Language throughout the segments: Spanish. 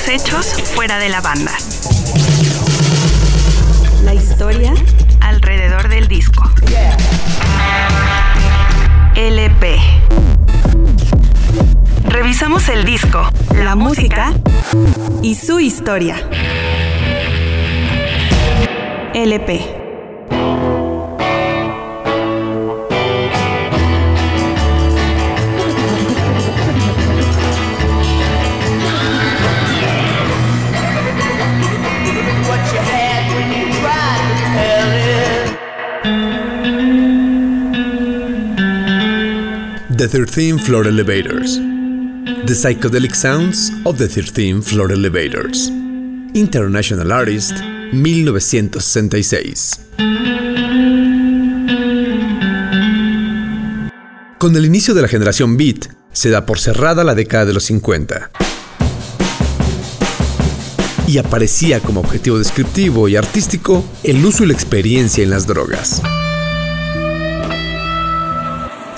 los hechos fuera de la banda. La historia alrededor del disco. LP. Revisamos el disco, la, música y su historia. LP. The 13 Floor Elevators. The Psychedelic Sounds of the 13 Floor Elevators. International Artist, 1966. Con el inicio de la generación Beat, se da por cerrada la década de los 50. Y aparecía como objetivo descriptivo y artístico el uso y la experiencia en las drogas.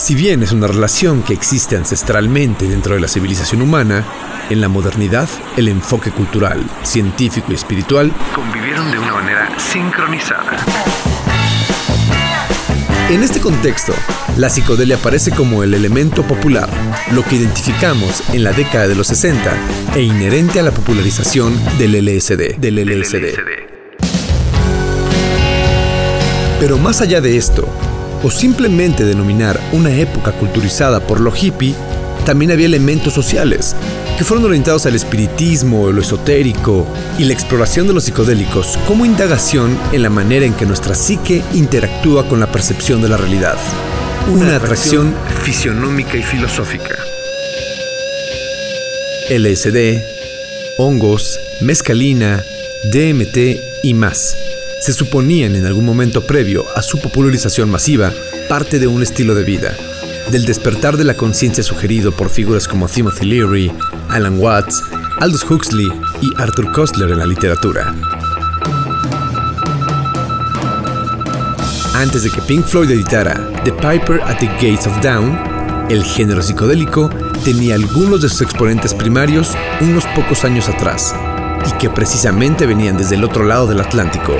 Si bien es una relación que existe ancestralmente dentro de la civilización humana, en la modernidad el enfoque cultural, científico y espiritual convivieron de una manera sincronizada. En este contexto, la psicodelia aparece como el elemento popular, lo que identificamos en la década de los 60 e inherente a la popularización del LSD. Del LSD. Pero más allá de esto, o simplemente denominar una época culturizada por lo hippie, también había elementos sociales, que fueron orientados al espiritismo, lo esotérico y la exploración de los psicodélicos como indagación en la manera en que nuestra psique interactúa con la percepción de la realidad. Una, atracción fisionómica y filosófica. LSD, hongos, mescalina, DMT y más se suponían en algún momento previo a su popularización masiva parte de un estilo de vida, del despertar de la conciencia sugerido por figuras como Timothy Leary, Alan Watts, Aldous Huxley y Arthur Koestler en la literatura. Antes de que Pink Floyd editara The Piper at the Gates of Dawn, el género psicodélico tenía algunos de sus exponentes primarios unos pocos años atrás, y que precisamente venían desde el otro lado del Atlántico,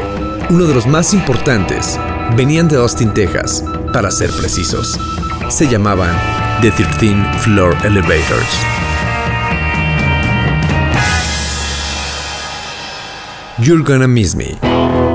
uno de los más importantes, venían de Austin, Texas, para ser precisos. Se llamaban The 13 Floor Elevators. You're Gonna Miss Me.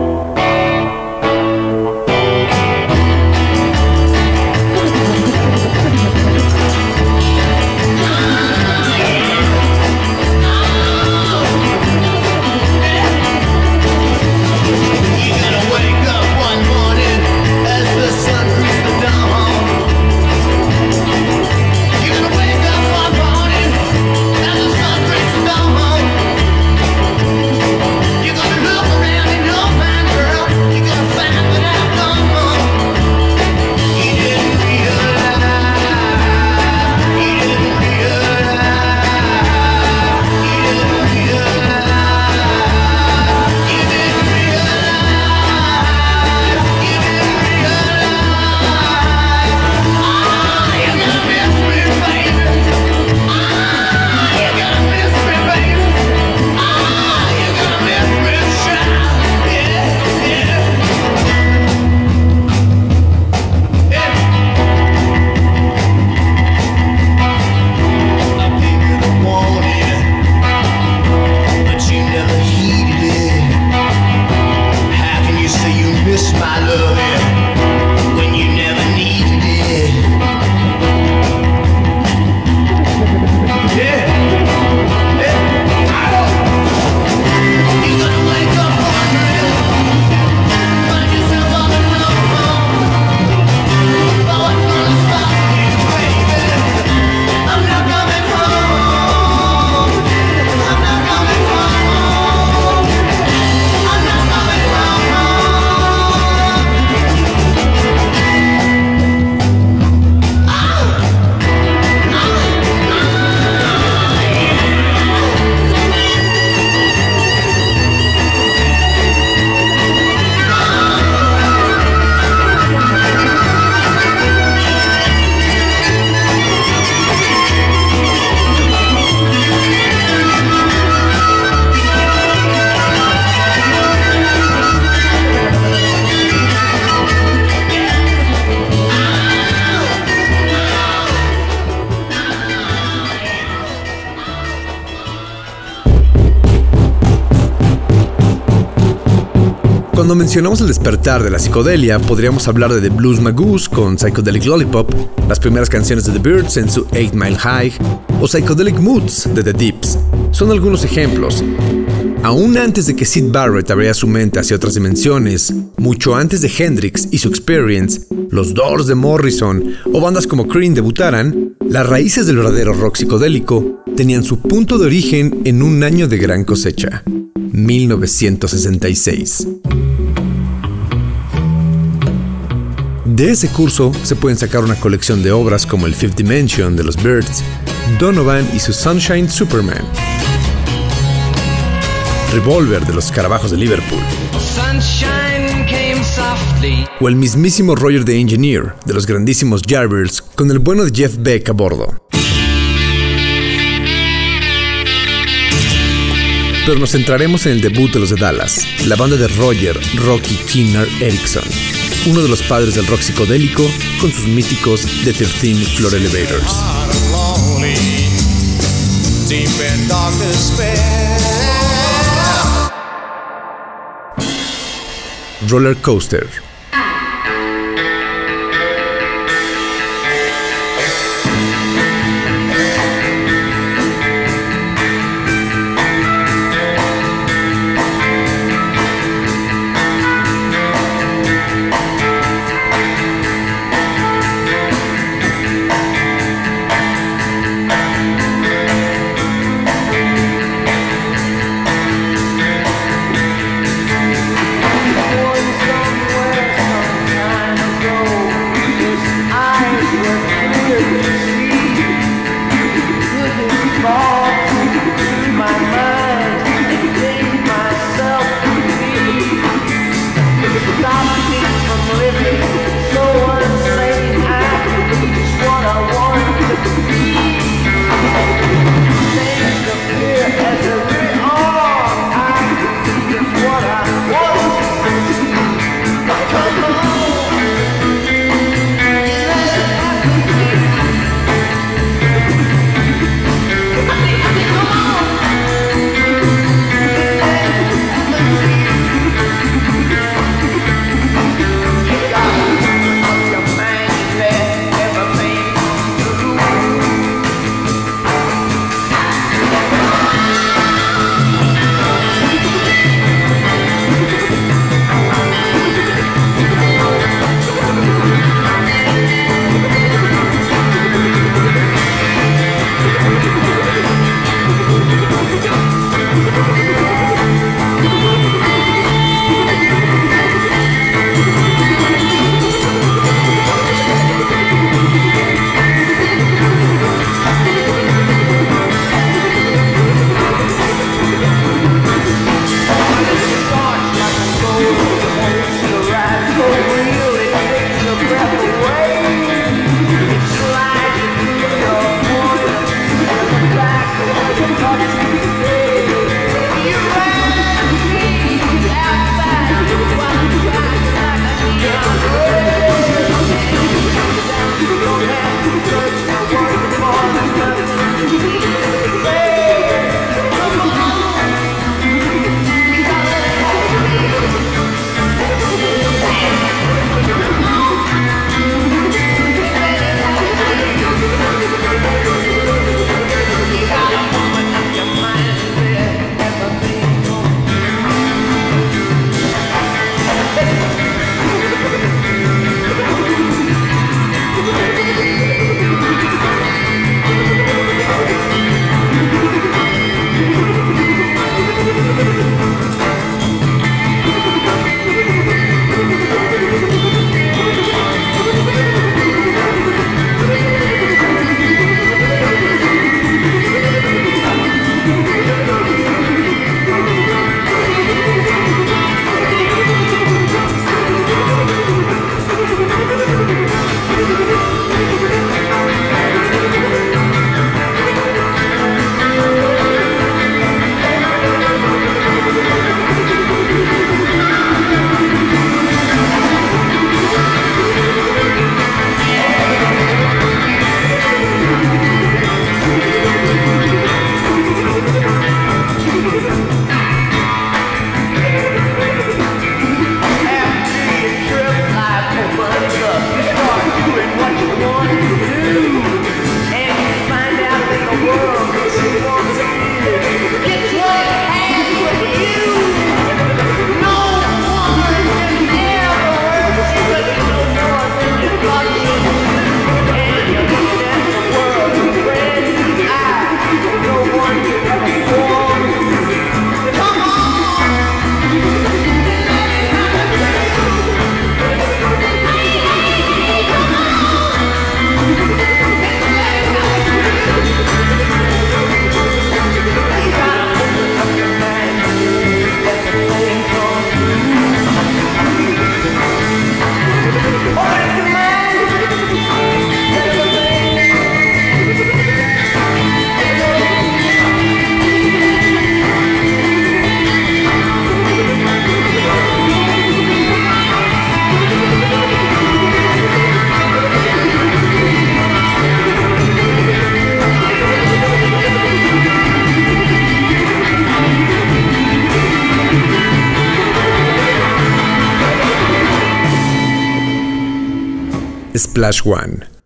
Cuando mencionamos el despertar de la psicodelia, podríamos hablar de The Blues Magoose con Psychedelic Lollipop, las primeras canciones de The Birds en su 8 Mile High, o Psychedelic Moods de The Deeps. Son algunos ejemplos. Aún antes de que Sid Barrett abriera su mente hacia otras dimensiones, mucho antes de Hendrix y su Experience, los Doors de Morrison o bandas como Cream debutaran, las raíces del verdadero rock psicodélico tenían su punto de origen en un año de gran cosecha, 1966. De ese curso se pueden sacar una colección de obras como el Fifth Dimension de los Birds, Donovan y su Sunshine Superman, Revolver de los Escarabajos de Liverpool, o el mismísimo Roger the Engineer de los grandísimos Jarvers con el bueno de Jeff Beck a bordo. Pero nos centraremos en el debut de los de Dallas, la banda de Roger Rocky Kinner Erickson, uno de los padres del rock psicodélico con sus míticos The 13 Floor Elevators. Roller Coaster Splash One.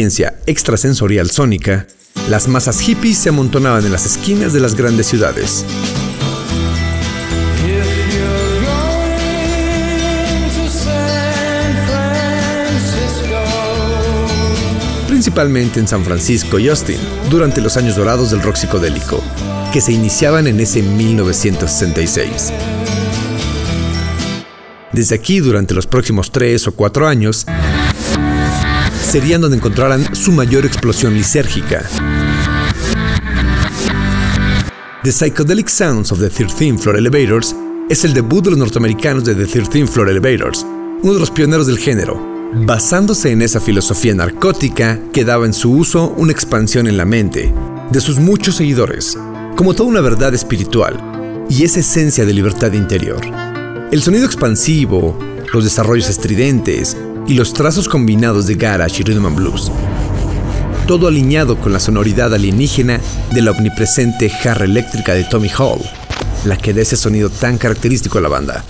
Experiencia extrasensorial sónica, las masas hippies se amontonaban en las esquinas de las grandes ciudades. Principalmente en San Francisco y Austin, durante los años dorados del rock psicodélico, que se iniciaban en ese 1966. Desde aquí, durante los próximos tres o cuatro años, serían donde encontraran su mayor explosión lisérgica. The Psychedelic Sounds of the 13 Floor Elevators es el debut de los norteamericanos de The 13 Floor Elevators, uno de los pioneros del género, basándose en esa filosofía narcótica que daba en su uso una expansión en la mente de sus muchos seguidores, como toda una verdad espiritual y esa esencia de libertad interior. El sonido expansivo, los desarrollos estridentes y los trazos combinados de garage y rhythm and blues. Todo alineado con la sonoridad alienígena de la omnipresente jarra eléctrica de Tommy Hall, la que da ese sonido tan característico a la banda,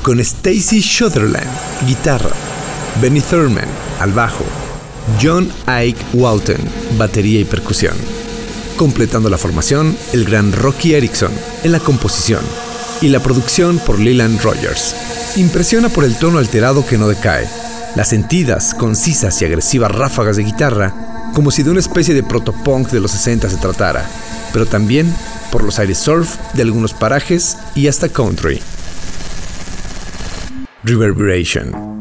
con Stacy Sutherland, guitarra, Benny Thurman, al bajo, John Ike Walton, batería y percusión. Completando la formación, el gran Rocky Erickson en la composición y la producción por Leland Rogers. Impresiona por el tono alterado que no decae, las sentidas, concisas y agresivas ráfagas de guitarra, como si de una especie de protopunk de los 60 se tratara, pero también por los aires surf de algunos parajes y hasta country. Reverberation.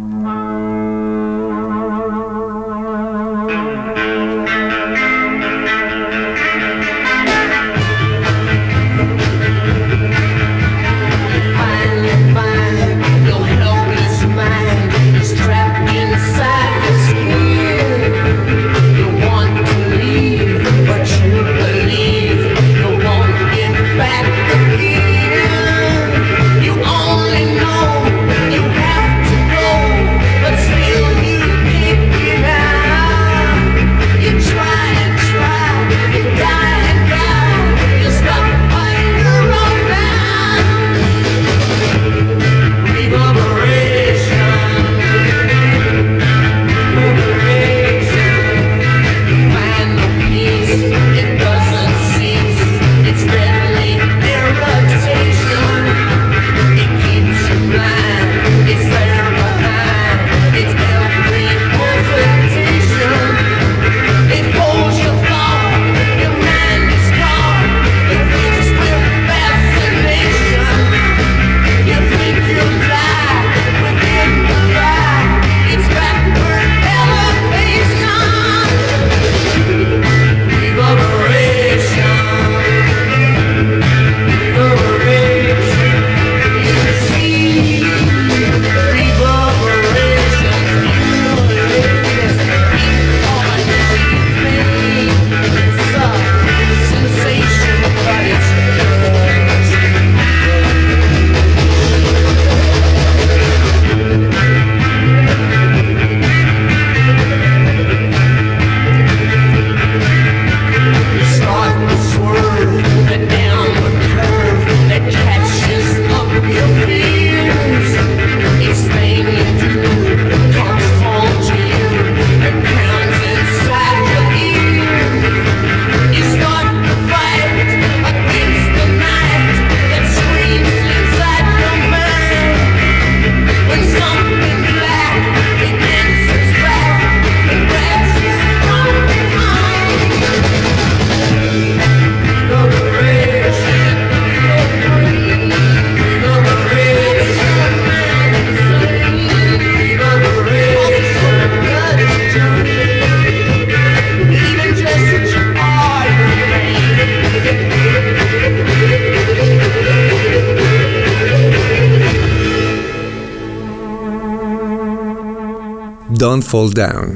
Fall Down.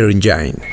Fire Engine.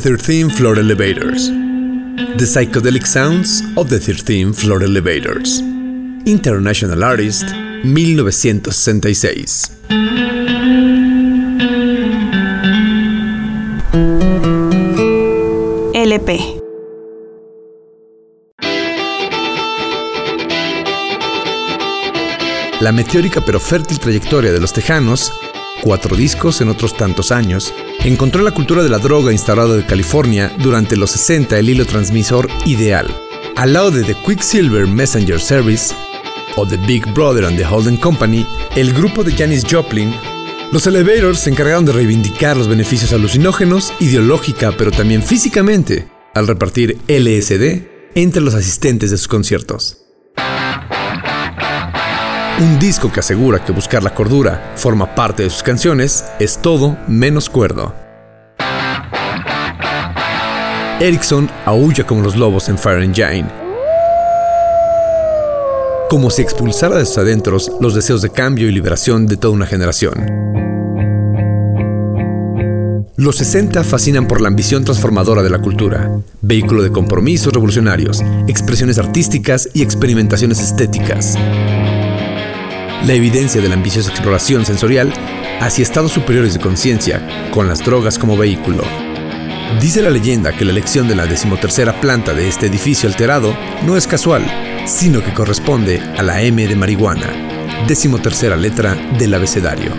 The 13 Floor Elevators. The Psychedelic Sounds of the 13 Floor Elevators. International Artist, 1966. LP. La meteórica pero fértil trayectoria de los tejanos, cuatro discos en otros tantos años, encontró la cultura de la droga instalada de California durante los 60 el hilo transmisor ideal. Al lado de The Quicksilver Messenger Service o The Big Brother and the Holden Company, el grupo de Janis Joplin, los Elevators se encargaron de reivindicar los beneficios alucinógenos, ideológica pero también físicamente, al repartir LSD entre los asistentes de sus conciertos. Un disco que asegura que buscar la cordura forma parte de sus canciones es todo menos cuerdo. Erickson aúlla como los lobos en Fire Engine. Como si expulsara de sus adentros los deseos de cambio y liberación de toda una generación. Los 60 fascinan por la ambición transformadora de la cultura, vehículo de compromisos revolucionarios, expresiones artísticas y experimentaciones estéticas. La evidencia de la ambiciosa exploración sensorial hacia estados superiores de conciencia, con las drogas como vehículo. Dice la leyenda que la elección de la decimotercera planta de este edificio alterado no es casual, sino que corresponde a la M de marihuana, decimotercera letra del abecedario.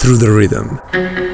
through the rhythm.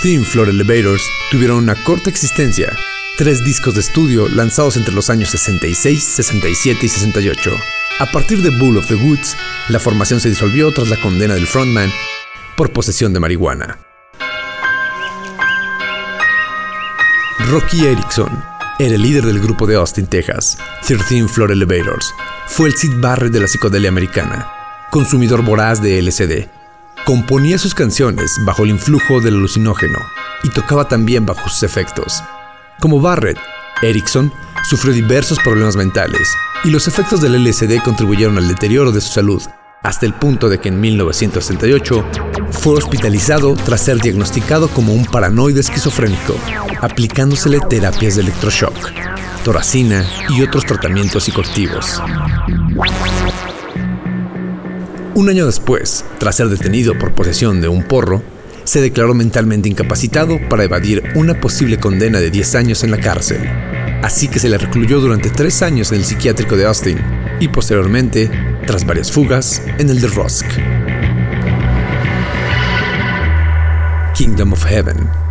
13 Floor Elevators tuvieron una corta existencia, tres discos de estudio lanzados entre los años 66, 67 y 68. A partir de Bull of the Woods, la formación se disolvió tras la condena del frontman por posesión de marihuana. Rocky Erickson era el líder del grupo de Austin, Texas, 13 Floor Elevators. Fue el Sid Barrett de la psicodelia americana, consumidor voraz de LSD Componía sus canciones bajo el influjo del alucinógeno y tocaba también bajo sus efectos. Como Barrett, Erickson sufrió diversos problemas mentales y los efectos del LSD contribuyeron al deterioro de su salud, hasta el punto de que en 1968 fue hospitalizado tras ser diagnosticado como un paranoide esquizofrénico, aplicándosele terapias de electroshock, toracina y otros tratamientos psicoactivos. Un año después, tras ser detenido por posesión de un porro, se declaró mentalmente incapacitado para evadir una posible condena de 10 años en la cárcel. Así que se le recluyó durante 3 años en el psiquiátrico de Austin y posteriormente, tras varias fugas, en el de Rusk. Kingdom of Heaven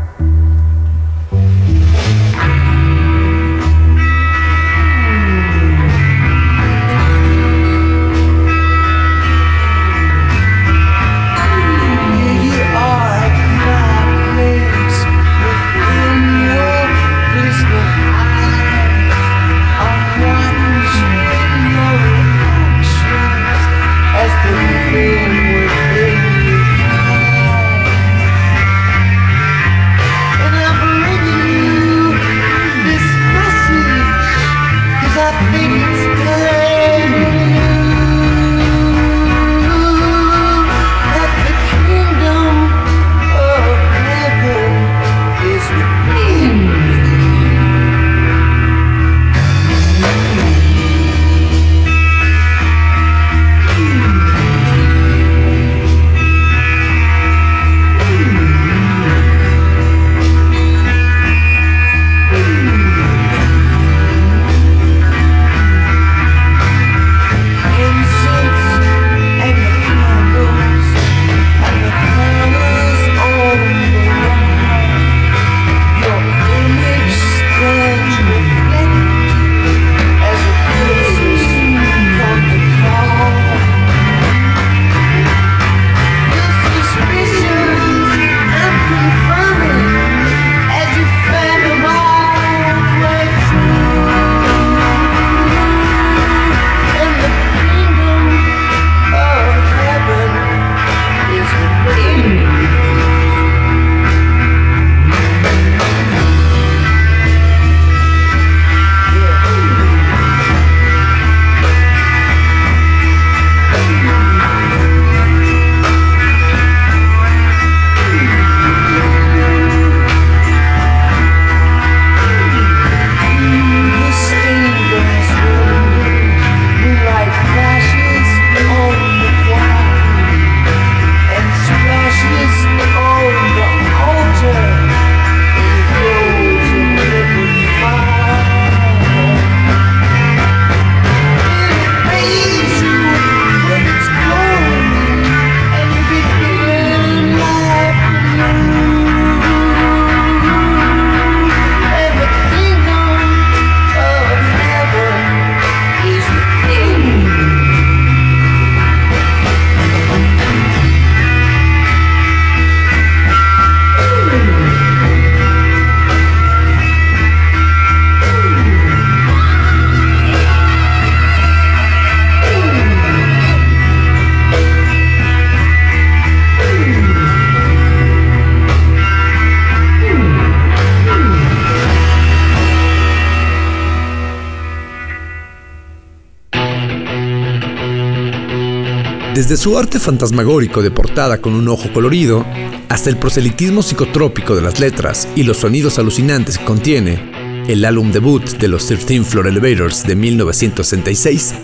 Desde su arte fantasmagórico de portada con un ojo colorido, hasta el proselitismo psicotrópico de las letras y los sonidos alucinantes que contiene, el álbum debut de los 13 Floor Elevators de 1966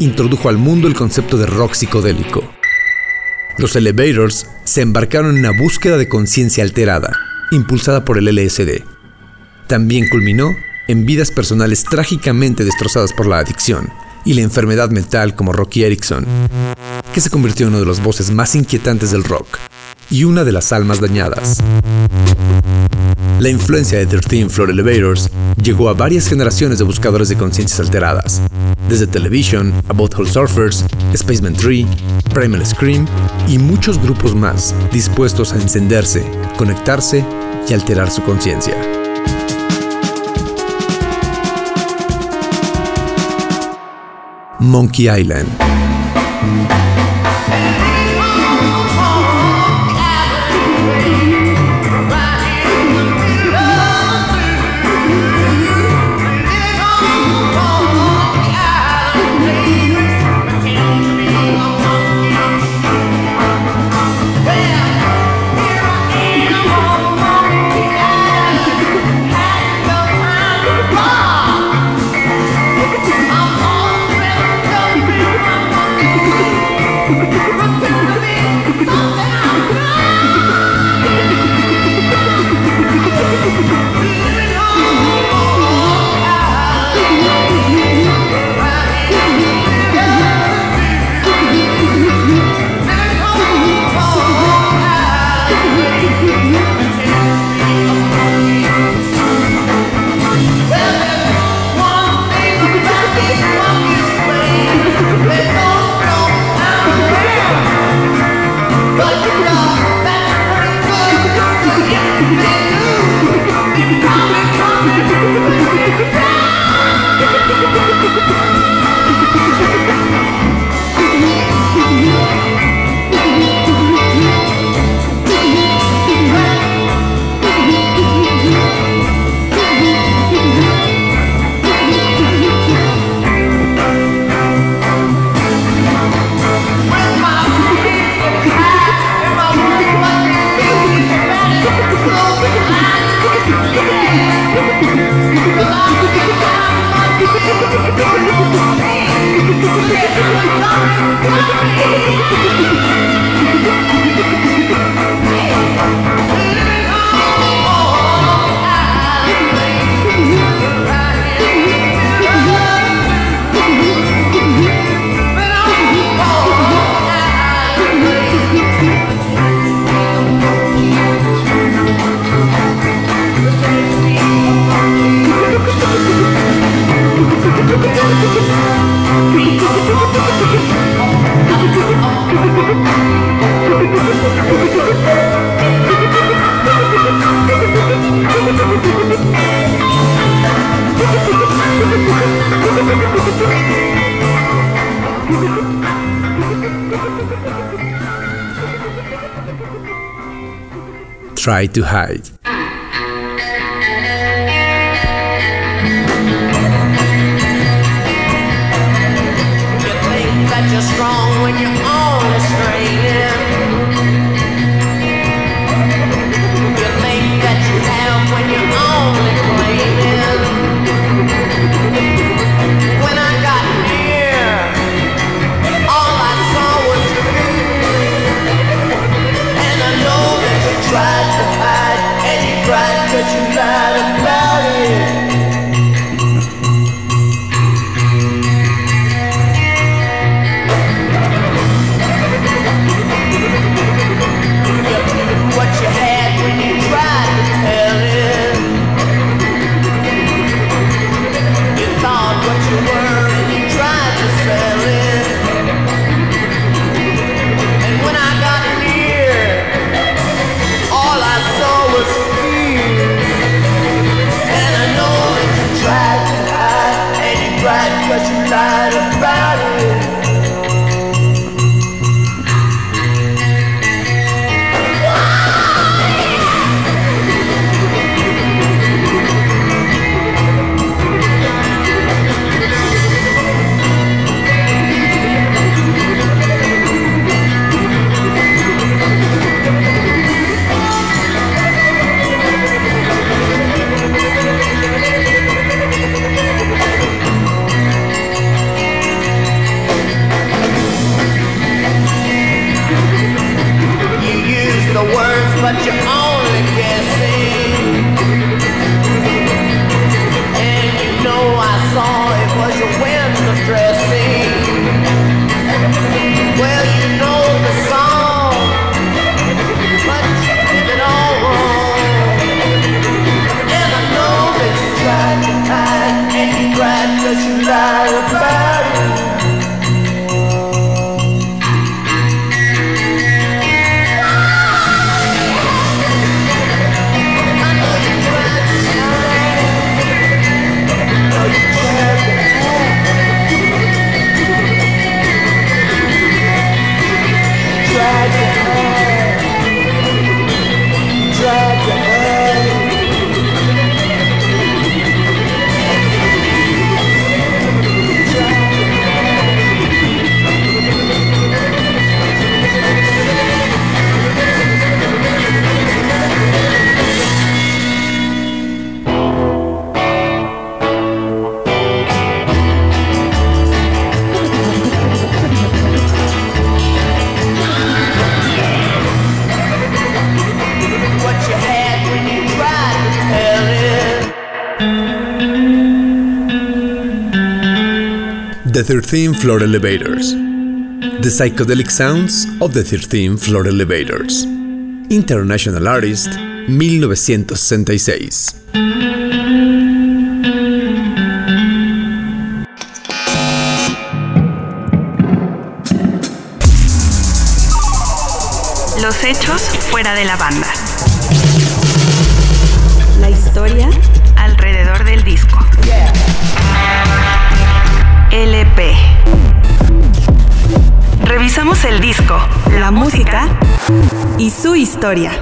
introdujo al mundo el concepto de rock psicodélico. Los Elevators se embarcaron en una búsqueda de conciencia alterada, impulsada por el LSD. También culminó en vidas personales trágicamente destrozadas por la adicción y la enfermedad mental como Rocky Erickson, que se convirtió en uno de los voces más inquietantes del rock y una de las almas dañadas. La influencia de 13 Floor Elevators llegó a varias generaciones de buscadores de conciencias alteradas, desde Television, About Hole Surfers, Spaceman 3, Primal Scream y muchos grupos más dispuestos a encenderse, conectarse y alterar su conciencia. Monkey Island. Try to hide. The 13 Floor Elevators. The Psychedelic Sounds of the 13 Floor Elevators. International Artist, 1966. Los hechos fuera de la banda. Y su historia.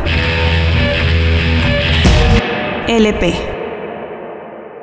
LP.